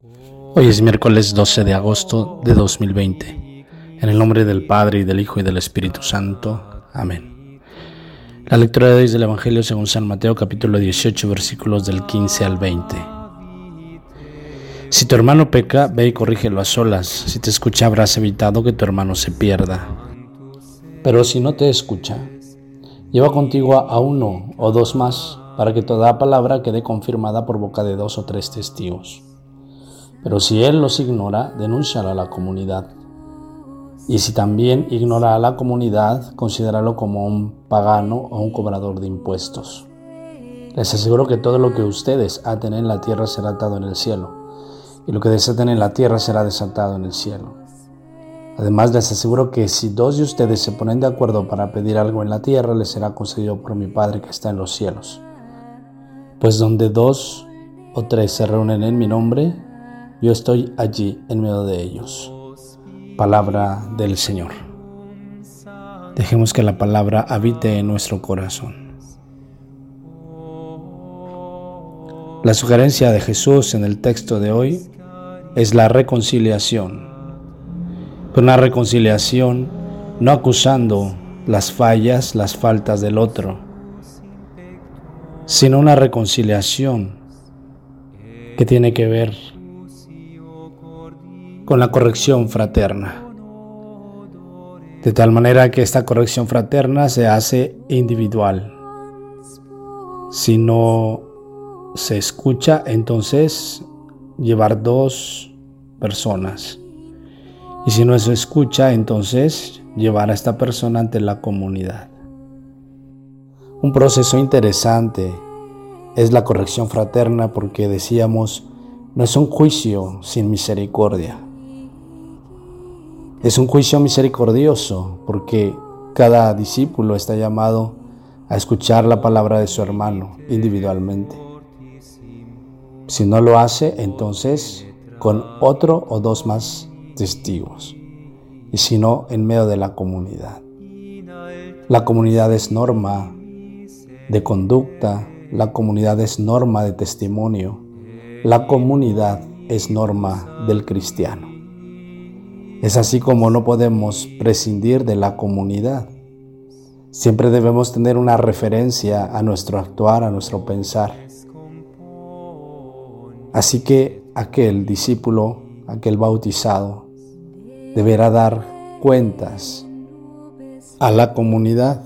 Hoy es miércoles 12 de agosto de 2020. En el nombre del Padre y del Hijo y del Espíritu Santo. Amén. La lectura de hoy es del Evangelio según San Mateo capítulo 18 versículos del 15 al 20. Si tu hermano peca, ve y corrígelo a solas. Si te escucha, habrás evitado que tu hermano se pierda. Pero si no te escucha, lleva contigo a uno o dos más para que toda palabra quede confirmada por boca de dos o tres testigos. Pero si él los ignora, denúncialo a la comunidad. Y si también ignora a la comunidad, considéralo como un pagano o un cobrador de impuestos. Les aseguro que todo lo que ustedes aten en la tierra será atado en el cielo, y lo que desaten en la tierra será desatado en el cielo. Además, les aseguro que si dos de ustedes se ponen de acuerdo para pedir algo en la tierra, les será concedido por mi Padre que está en los cielos. Pues donde dos o tres se reúnen en mi nombre, yo estoy allí en medio de ellos. Palabra del Señor. Dejemos que la palabra habite en nuestro corazón. La sugerencia de Jesús en el texto de hoy es la reconciliación. Una reconciliación no acusando las fallas, las faltas del otro, sino una reconciliación que tiene que ver con la corrección fraterna. De tal manera que esta corrección fraterna se hace individual. Si no se escucha, entonces llevar dos personas. Y si no se escucha, entonces llevar a esta persona ante la comunidad. Un proceso interesante es la corrección fraterna porque decíamos, no es un juicio sin misericordia. Es un juicio misericordioso porque cada discípulo está llamado a escuchar la palabra de su hermano individualmente. Si no lo hace, entonces con otro o dos más testigos. Y si no, en medio de la comunidad. La comunidad es norma de conducta, la comunidad es norma de testimonio, la comunidad es norma del cristiano. Es así como no podemos prescindir de la comunidad. Siempre debemos tener una referencia a nuestro actuar, a nuestro pensar. Así que aquel discípulo, aquel bautizado, deberá dar cuentas a la comunidad.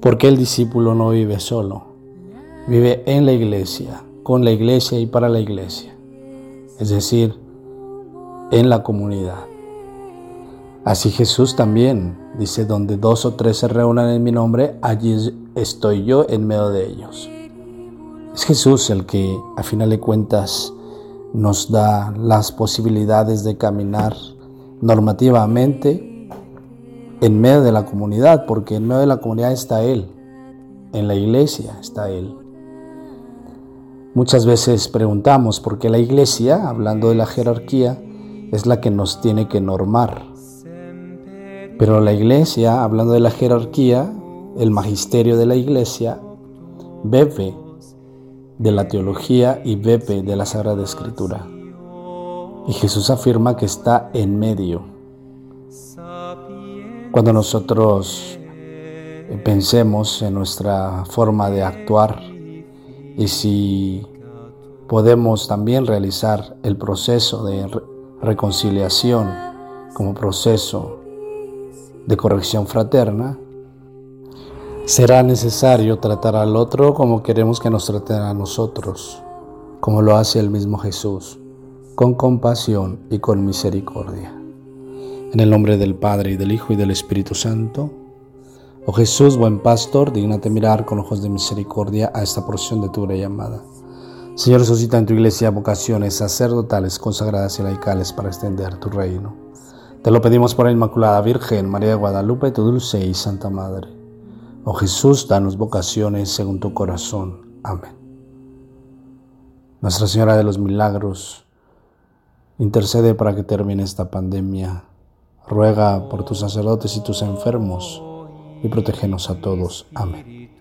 Porque el discípulo no vive solo, vive en la iglesia, con la iglesia y para la iglesia. Es decir, en la comunidad. Así Jesús también dice, donde dos o tres se reúnan en mi nombre, allí estoy yo en medio de ellos. Es Jesús el que a final de cuentas nos da las posibilidades de caminar normativamente en medio de la comunidad, porque en medio de la comunidad está Él, en la iglesia está Él. Muchas veces preguntamos por qué la iglesia, hablando de la jerarquía, es la que nos tiene que normar. Pero la iglesia, hablando de la jerarquía, el magisterio de la iglesia, bebe de la teología y bebe de la Sagrada Escritura. Y Jesús afirma que está en medio. Cuando nosotros pensemos en nuestra forma de actuar y si podemos también realizar el proceso de reconciliación como proceso de corrección fraterna, será necesario tratar al otro como queremos que nos traten a nosotros, como lo hace el mismo Jesús, con compasión y con misericordia. En el nombre del Padre y del Hijo y del Espíritu Santo, oh Jesús, buen pastor, dignate mirar con ojos de misericordia a esta porción de tu llamada Señor, suscita en tu iglesia vocaciones sacerdotales, consagradas y laicales para extender tu reino. Te lo pedimos por la Inmaculada Virgen, María de Guadalupe, tu dulce y santa Madre. Oh Jesús, danos vocaciones según tu corazón. Amén. Nuestra Señora de los Milagros, intercede para que termine esta pandemia. Ruega por tus sacerdotes y tus enfermos y protégenos a todos. Amén.